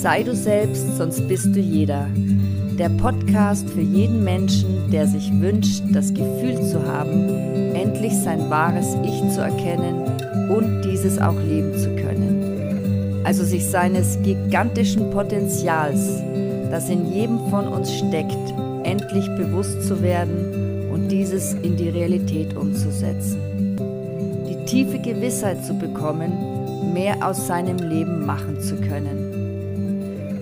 Sei du selbst, sonst bist du jeder. Der Podcast für jeden Menschen, der sich wünscht, das Gefühl zu haben, endlich sein wahres Ich zu erkennen und dieses auch leben zu können. Also sich seines gigantischen Potenzials, das in jedem von uns steckt, endlich bewusst zu werden und dieses in die Realität umzusetzen. Die tiefe Gewissheit zu bekommen, mehr aus seinem Leben machen zu können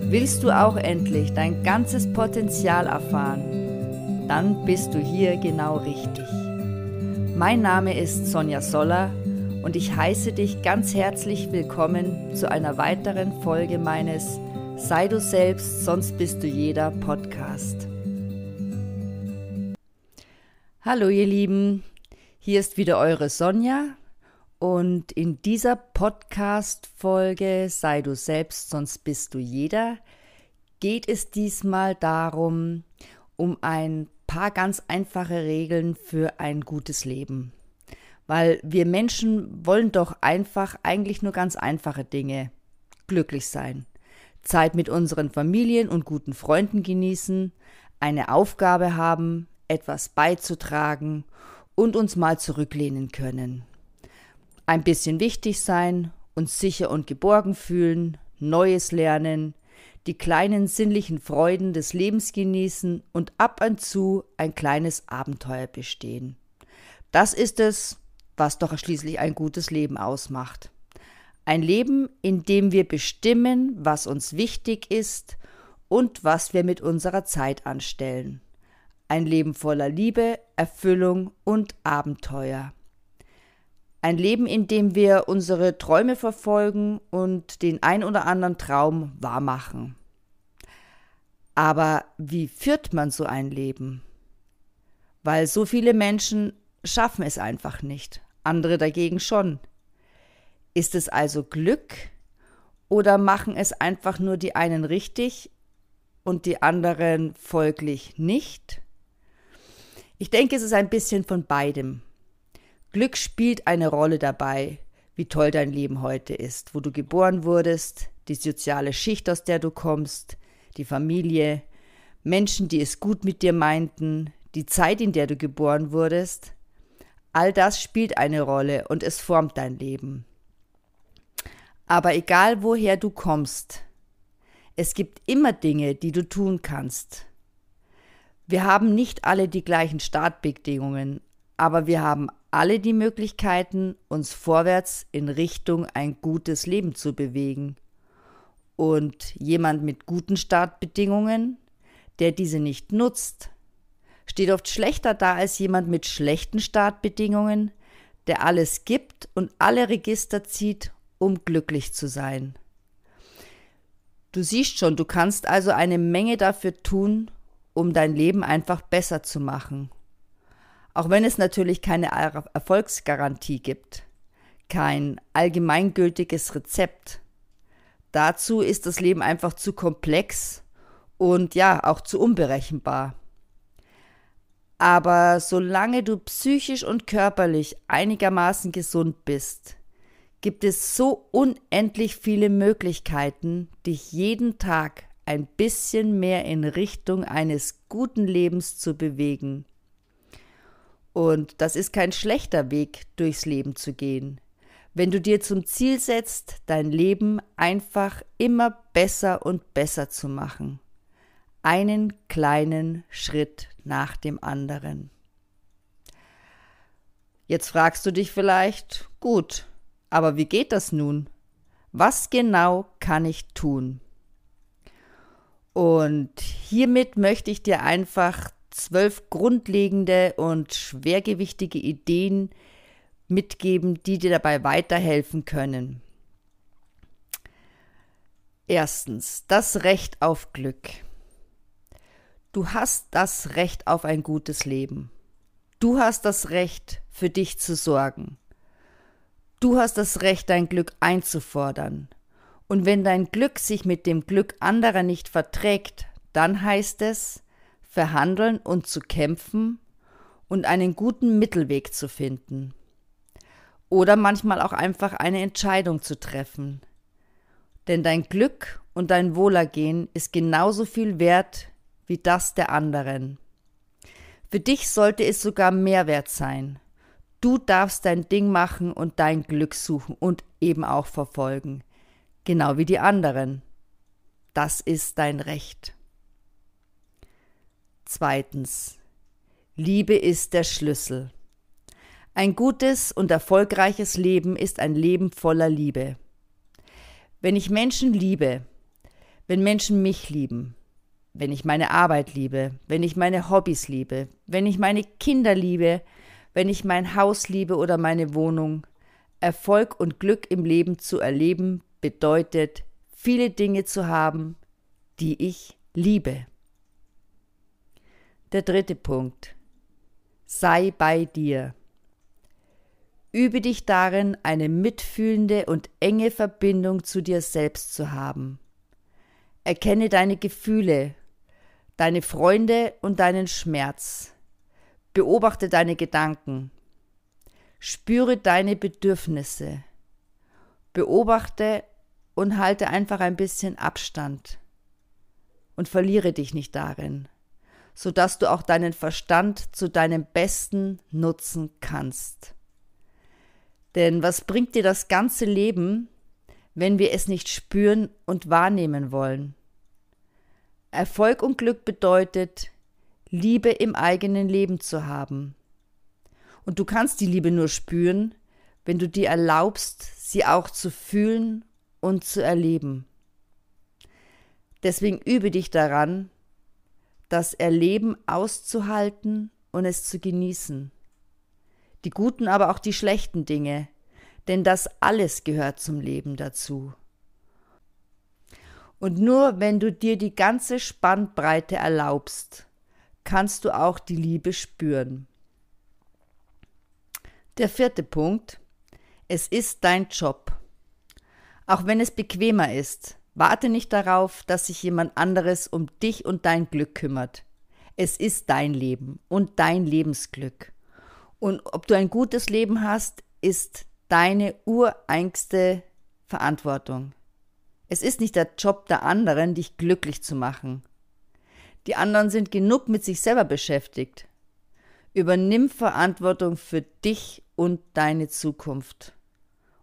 Willst du auch endlich dein ganzes Potenzial erfahren? Dann bist du hier genau richtig. Mein Name ist Sonja Soller und ich heiße dich ganz herzlich willkommen zu einer weiteren Folge meines Sei du selbst, sonst bist du jeder Podcast. Hallo ihr Lieben, hier ist wieder eure Sonja und in dieser Podcast-Folge Sei du selbst, sonst bist du jeder, geht es diesmal darum, um ein paar ganz einfache Regeln für ein gutes Leben. Weil wir Menschen wollen doch einfach eigentlich nur ganz einfache Dinge. Glücklich sein, Zeit mit unseren Familien und guten Freunden genießen, eine Aufgabe haben, etwas beizutragen und uns mal zurücklehnen können ein bisschen wichtig sein, uns sicher und geborgen fühlen, Neues lernen, die kleinen sinnlichen Freuden des Lebens genießen und ab und zu ein kleines Abenteuer bestehen. Das ist es, was doch schließlich ein gutes Leben ausmacht. Ein Leben, in dem wir bestimmen, was uns wichtig ist und was wir mit unserer Zeit anstellen. Ein Leben voller Liebe, Erfüllung und Abenteuer. Ein Leben, in dem wir unsere Träume verfolgen und den ein oder anderen Traum wahrmachen. Aber wie führt man so ein Leben? Weil so viele Menschen schaffen es einfach nicht, andere dagegen schon. Ist es also Glück oder machen es einfach nur die einen richtig und die anderen folglich nicht? Ich denke, es ist ein bisschen von beidem. Glück spielt eine Rolle dabei, wie toll dein Leben heute ist, wo du geboren wurdest, die soziale Schicht, aus der du kommst, die Familie, Menschen, die es gut mit dir meinten, die Zeit, in der du geboren wurdest. All das spielt eine Rolle und es formt dein Leben. Aber egal woher du kommst, es gibt immer Dinge, die du tun kannst. Wir haben nicht alle die gleichen Startbedingungen, aber wir haben alle die Möglichkeiten, uns vorwärts in Richtung ein gutes Leben zu bewegen. Und jemand mit guten Startbedingungen, der diese nicht nutzt, steht oft schlechter da als jemand mit schlechten Startbedingungen, der alles gibt und alle Register zieht, um glücklich zu sein. Du siehst schon, du kannst also eine Menge dafür tun, um dein Leben einfach besser zu machen auch wenn es natürlich keine Erfolgsgarantie gibt, kein allgemeingültiges Rezept. Dazu ist das Leben einfach zu komplex und ja, auch zu unberechenbar. Aber solange du psychisch und körperlich einigermaßen gesund bist, gibt es so unendlich viele Möglichkeiten, dich jeden Tag ein bisschen mehr in Richtung eines guten Lebens zu bewegen. Und das ist kein schlechter Weg, durchs Leben zu gehen. Wenn du dir zum Ziel setzt, dein Leben einfach immer besser und besser zu machen. Einen kleinen Schritt nach dem anderen. Jetzt fragst du dich vielleicht, gut, aber wie geht das nun? Was genau kann ich tun? Und hiermit möchte ich dir einfach zwölf grundlegende und schwergewichtige Ideen mitgeben, die dir dabei weiterhelfen können. Erstens, das Recht auf Glück. Du hast das Recht auf ein gutes Leben. Du hast das Recht, für dich zu sorgen. Du hast das Recht, dein Glück einzufordern. Und wenn dein Glück sich mit dem Glück anderer nicht verträgt, dann heißt es, verhandeln und zu kämpfen und einen guten Mittelweg zu finden. Oder manchmal auch einfach eine Entscheidung zu treffen. Denn dein Glück und dein Wohlergehen ist genauso viel wert wie das der anderen. Für dich sollte es sogar mehr wert sein. Du darfst dein Ding machen und dein Glück suchen und eben auch verfolgen. Genau wie die anderen. Das ist dein Recht. Zweitens. Liebe ist der Schlüssel. Ein gutes und erfolgreiches Leben ist ein Leben voller Liebe. Wenn ich Menschen liebe, wenn Menschen mich lieben, wenn ich meine Arbeit liebe, wenn ich meine Hobbys liebe, wenn ich meine Kinder liebe, wenn ich mein Haus liebe oder meine Wohnung, Erfolg und Glück im Leben zu erleben bedeutet, viele Dinge zu haben, die ich liebe. Der dritte Punkt. Sei bei dir. Übe dich darin, eine mitfühlende und enge Verbindung zu dir selbst zu haben. Erkenne deine Gefühle, deine Freunde und deinen Schmerz. Beobachte deine Gedanken. Spüre deine Bedürfnisse. Beobachte und halte einfach ein bisschen Abstand. Und verliere dich nicht darin, sodass du auch deinen Verstand zu deinem Besten nutzen kannst. Denn was bringt dir das ganze Leben, wenn wir es nicht spüren und wahrnehmen wollen? Erfolg und Glück bedeutet, Liebe im eigenen Leben zu haben. Und du kannst die Liebe nur spüren, wenn du dir erlaubst, sie auch zu fühlen und zu erleben. Deswegen übe dich daran, das Erleben auszuhalten und es zu genießen die guten, aber auch die schlechten Dinge, denn das alles gehört zum Leben dazu. Und nur wenn du dir die ganze Spannbreite erlaubst, kannst du auch die Liebe spüren. Der vierte Punkt. Es ist dein Job. Auch wenn es bequemer ist, warte nicht darauf, dass sich jemand anderes um dich und dein Glück kümmert. Es ist dein Leben und dein Lebensglück. Und ob du ein gutes Leben hast, ist deine ureigenste Verantwortung. Es ist nicht der Job der anderen, dich glücklich zu machen. Die anderen sind genug mit sich selber beschäftigt. Übernimm Verantwortung für dich und deine Zukunft.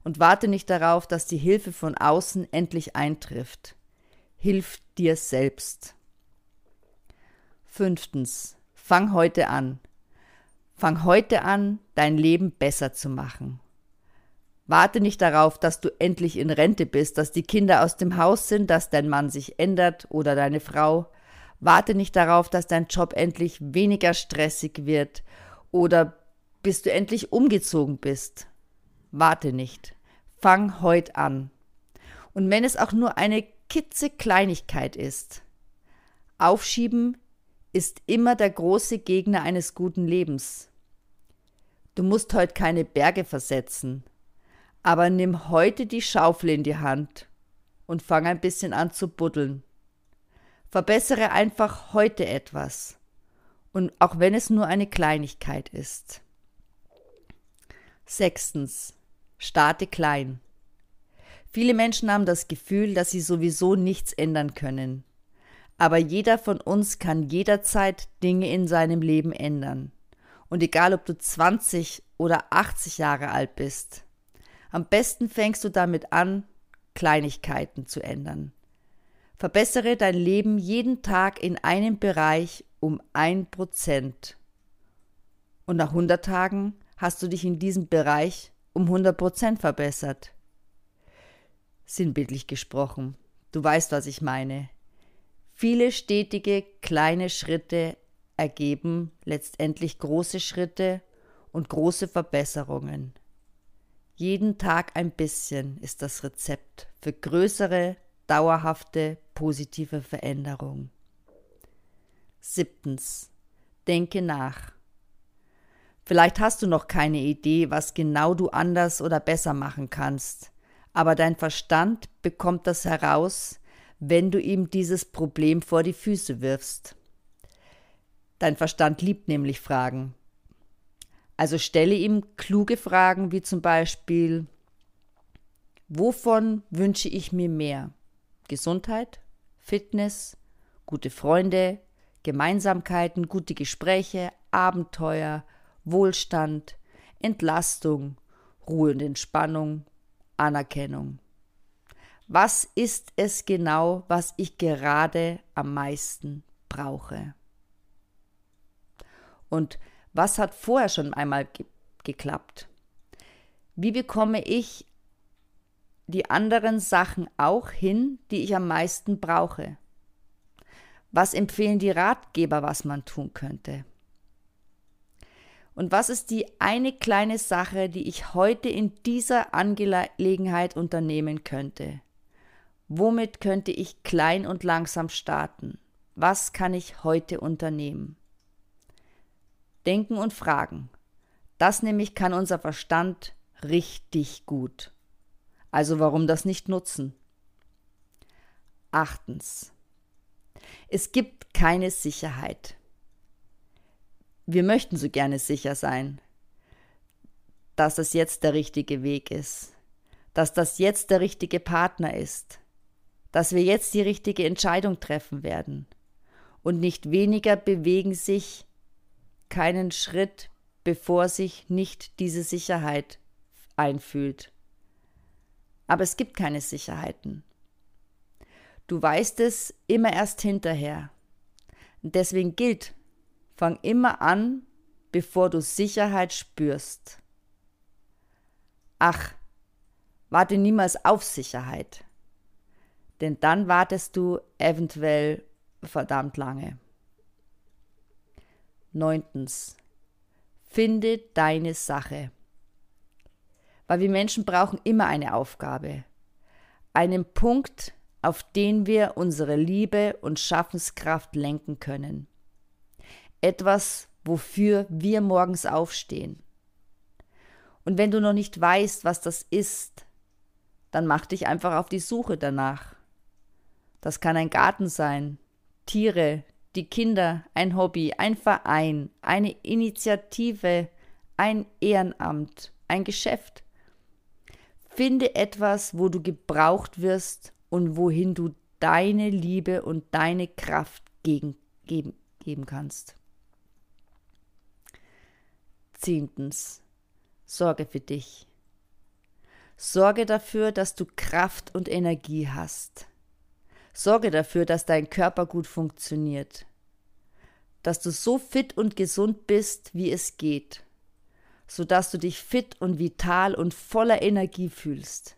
Und warte nicht darauf, dass die Hilfe von außen endlich eintrifft. Hilf dir selbst. Fünftens. Fang heute an. Fang heute an, dein Leben besser zu machen. Warte nicht darauf, dass du endlich in Rente bist, dass die Kinder aus dem Haus sind, dass dein Mann sich ändert oder deine Frau. Warte nicht darauf, dass dein Job endlich weniger stressig wird oder bis du endlich umgezogen bist. Warte nicht. Fang heute an. Und wenn es auch nur eine kitzekleinigkeit ist. Aufschieben ist immer der große Gegner eines guten Lebens. Du musst heute keine Berge versetzen, aber nimm heute die Schaufel in die Hand und fang ein bisschen an zu buddeln. Verbessere einfach heute etwas, und auch wenn es nur eine Kleinigkeit ist. Sechstens. Starte klein. Viele Menschen haben das Gefühl, dass sie sowieso nichts ändern können. Aber jeder von uns kann jederzeit Dinge in seinem Leben ändern. Und egal, ob du 20 oder 80 Jahre alt bist, am besten fängst du damit an, Kleinigkeiten zu ändern. Verbessere dein Leben jeden Tag in einem Bereich um ein Prozent. Und nach 100 Tagen hast du dich in diesem Bereich um 100 Prozent verbessert. Sinnbildlich gesprochen. Du weißt, was ich meine. Viele stetige kleine Schritte ergeben letztendlich große Schritte und große Verbesserungen. Jeden Tag ein bisschen ist das Rezept für größere, dauerhafte, positive Veränderung. Siebtens. Denke nach. Vielleicht hast du noch keine Idee, was genau du anders oder besser machen kannst, aber dein Verstand bekommt das heraus, wenn du ihm dieses Problem vor die Füße wirfst. Dein Verstand liebt nämlich Fragen. Also stelle ihm kluge Fragen wie zum Beispiel, Wovon wünsche ich mir mehr? Gesundheit, Fitness, gute Freunde, Gemeinsamkeiten, gute Gespräche, Abenteuer, Wohlstand, Entlastung, Ruhe und Entspannung, Anerkennung. Was ist es genau, was ich gerade am meisten brauche? Und was hat vorher schon einmal ge geklappt? Wie bekomme ich die anderen Sachen auch hin, die ich am meisten brauche? Was empfehlen die Ratgeber, was man tun könnte? Und was ist die eine kleine Sache, die ich heute in dieser Angelegenheit unternehmen könnte? Womit könnte ich klein und langsam starten? Was kann ich heute unternehmen? Denken und fragen. Das nämlich kann unser Verstand richtig gut. Also warum das nicht nutzen? Achtens. Es gibt keine Sicherheit. Wir möchten so gerne sicher sein, dass das jetzt der richtige Weg ist, dass das jetzt der richtige Partner ist, dass wir jetzt die richtige Entscheidung treffen werden. Und nicht weniger bewegen sich keinen Schritt, bevor sich nicht diese Sicherheit einfühlt. Aber es gibt keine Sicherheiten. Du weißt es immer erst hinterher. Deswegen gilt, fang immer an, bevor du Sicherheit spürst. Ach, warte niemals auf Sicherheit denn dann wartest du eventuell verdammt lange. Neuntens. Finde deine Sache. Weil wir Menschen brauchen immer eine Aufgabe. Einen Punkt, auf den wir unsere Liebe und Schaffenskraft lenken können. Etwas, wofür wir morgens aufstehen. Und wenn du noch nicht weißt, was das ist, dann mach dich einfach auf die Suche danach. Das kann ein Garten sein, Tiere, die Kinder, ein Hobby, ein Verein, eine Initiative, ein Ehrenamt, ein Geschäft. Finde etwas, wo du gebraucht wirst und wohin du deine Liebe und deine Kraft gegen, geben, geben kannst. Zehntens. Sorge für dich. Sorge dafür, dass du Kraft und Energie hast. Sorge dafür, dass dein Körper gut funktioniert, dass du so fit und gesund bist, wie es geht, sodass du dich fit und vital und voller Energie fühlst.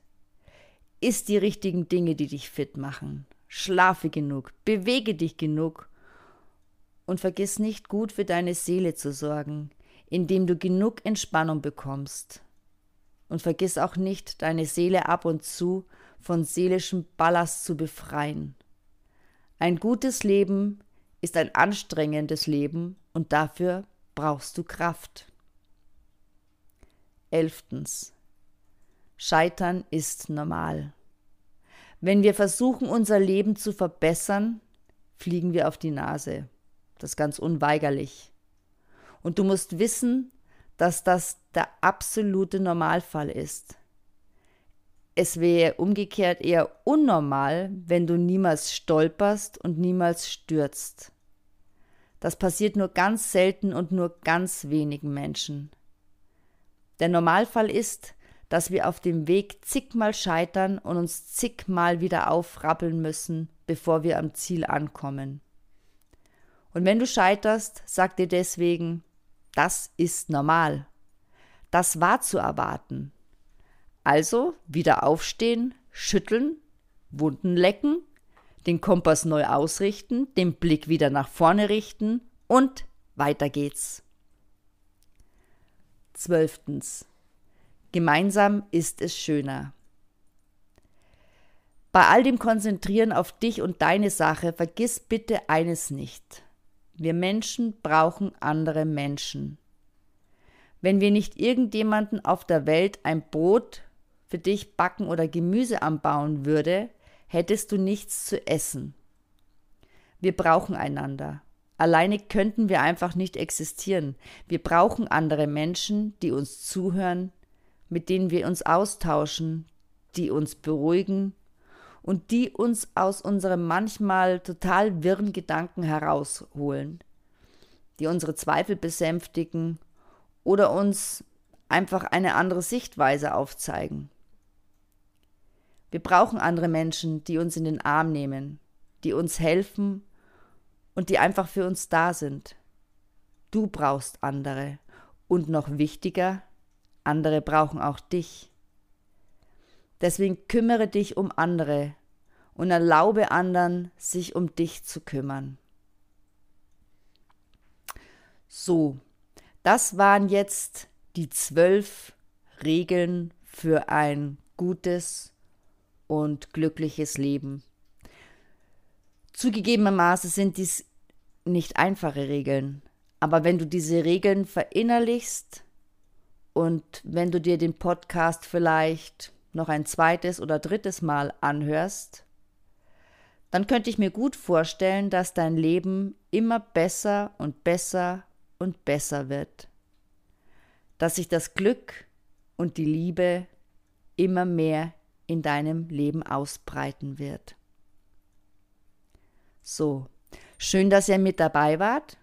Iss die richtigen Dinge, die dich fit machen. Schlafe genug, bewege dich genug und vergiss nicht gut für deine Seele zu sorgen, indem du genug Entspannung bekommst. Und vergiss auch nicht, deine Seele ab und zu von seelischem Ballast zu befreien. Ein gutes Leben ist ein anstrengendes Leben und dafür brauchst du Kraft. Elftens. Scheitern ist normal. Wenn wir versuchen, unser Leben zu verbessern, fliegen wir auf die Nase. Das ganz unweigerlich. Und du musst wissen, dass das der absolute Normalfall ist. Es wäre umgekehrt eher unnormal, wenn du niemals stolperst und niemals stürzt. Das passiert nur ganz selten und nur ganz wenigen Menschen. Der Normalfall ist, dass wir auf dem Weg zigmal scheitern und uns zigmal wieder aufrappeln müssen, bevor wir am Ziel ankommen. Und wenn du scheiterst, sag dir deswegen, das ist normal. Das war zu erwarten. Also wieder aufstehen, schütteln, Wunden lecken, den Kompass neu ausrichten, den Blick wieder nach vorne richten und weiter geht's. Zwölftens. Gemeinsam ist es schöner. Bei all dem Konzentrieren auf dich und deine Sache vergiss bitte eines nicht. Wir Menschen brauchen andere Menschen. Wenn wir nicht irgendjemanden auf der Welt ein Brot für dich backen oder Gemüse anbauen würde, hättest du nichts zu essen. Wir brauchen einander. Alleine könnten wir einfach nicht existieren. Wir brauchen andere Menschen, die uns zuhören, mit denen wir uns austauschen, die uns beruhigen und die uns aus unserem manchmal total wirren Gedanken herausholen, die unsere Zweifel besänftigen oder uns einfach eine andere Sichtweise aufzeigen. Wir brauchen andere Menschen, die uns in den Arm nehmen, die uns helfen und die einfach für uns da sind. Du brauchst andere und noch wichtiger, andere brauchen auch dich. Deswegen kümmere dich um andere und erlaube anderen, sich um dich zu kümmern. So, das waren jetzt die zwölf Regeln für ein gutes und glückliches Leben. Zugegebenermaßen sind dies nicht einfache Regeln, aber wenn du diese Regeln verinnerlichst und wenn du dir den Podcast vielleicht noch ein zweites oder drittes Mal anhörst, dann könnte ich mir gut vorstellen, dass dein Leben immer besser und besser und besser wird. Dass sich das Glück und die Liebe immer mehr in deinem Leben ausbreiten wird. So, schön, dass ihr mit dabei wart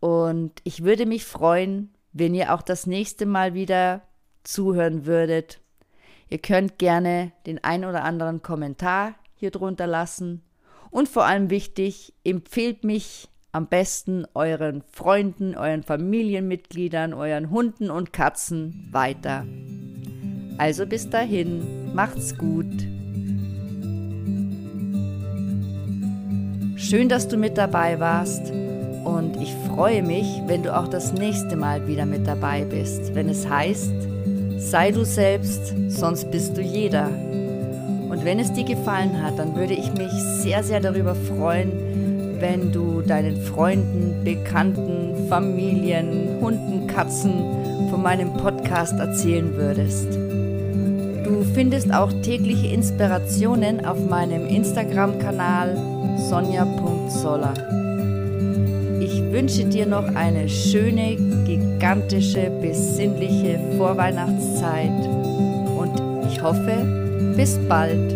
und ich würde mich freuen, wenn ihr auch das nächste Mal wieder zuhören würdet. Ihr könnt gerne den ein oder anderen Kommentar hier drunter lassen und vor allem wichtig, empfehlt mich am besten euren Freunden, euren Familienmitgliedern, euren Hunden und Katzen weiter. Also bis dahin, macht's gut. Schön, dass du mit dabei warst und ich freue mich, wenn du auch das nächste Mal wieder mit dabei bist, wenn es heißt, sei du selbst, sonst bist du jeder. Und wenn es dir gefallen hat, dann würde ich mich sehr, sehr darüber freuen, wenn du deinen Freunden, Bekannten, Familien, Hunden, Katzen von meinem Podcast erzählen würdest. Du findest auch tägliche Inspirationen auf meinem Instagram-Kanal sonja.soller. Ich wünsche dir noch eine schöne, gigantische, besinnliche Vorweihnachtszeit und ich hoffe, bis bald.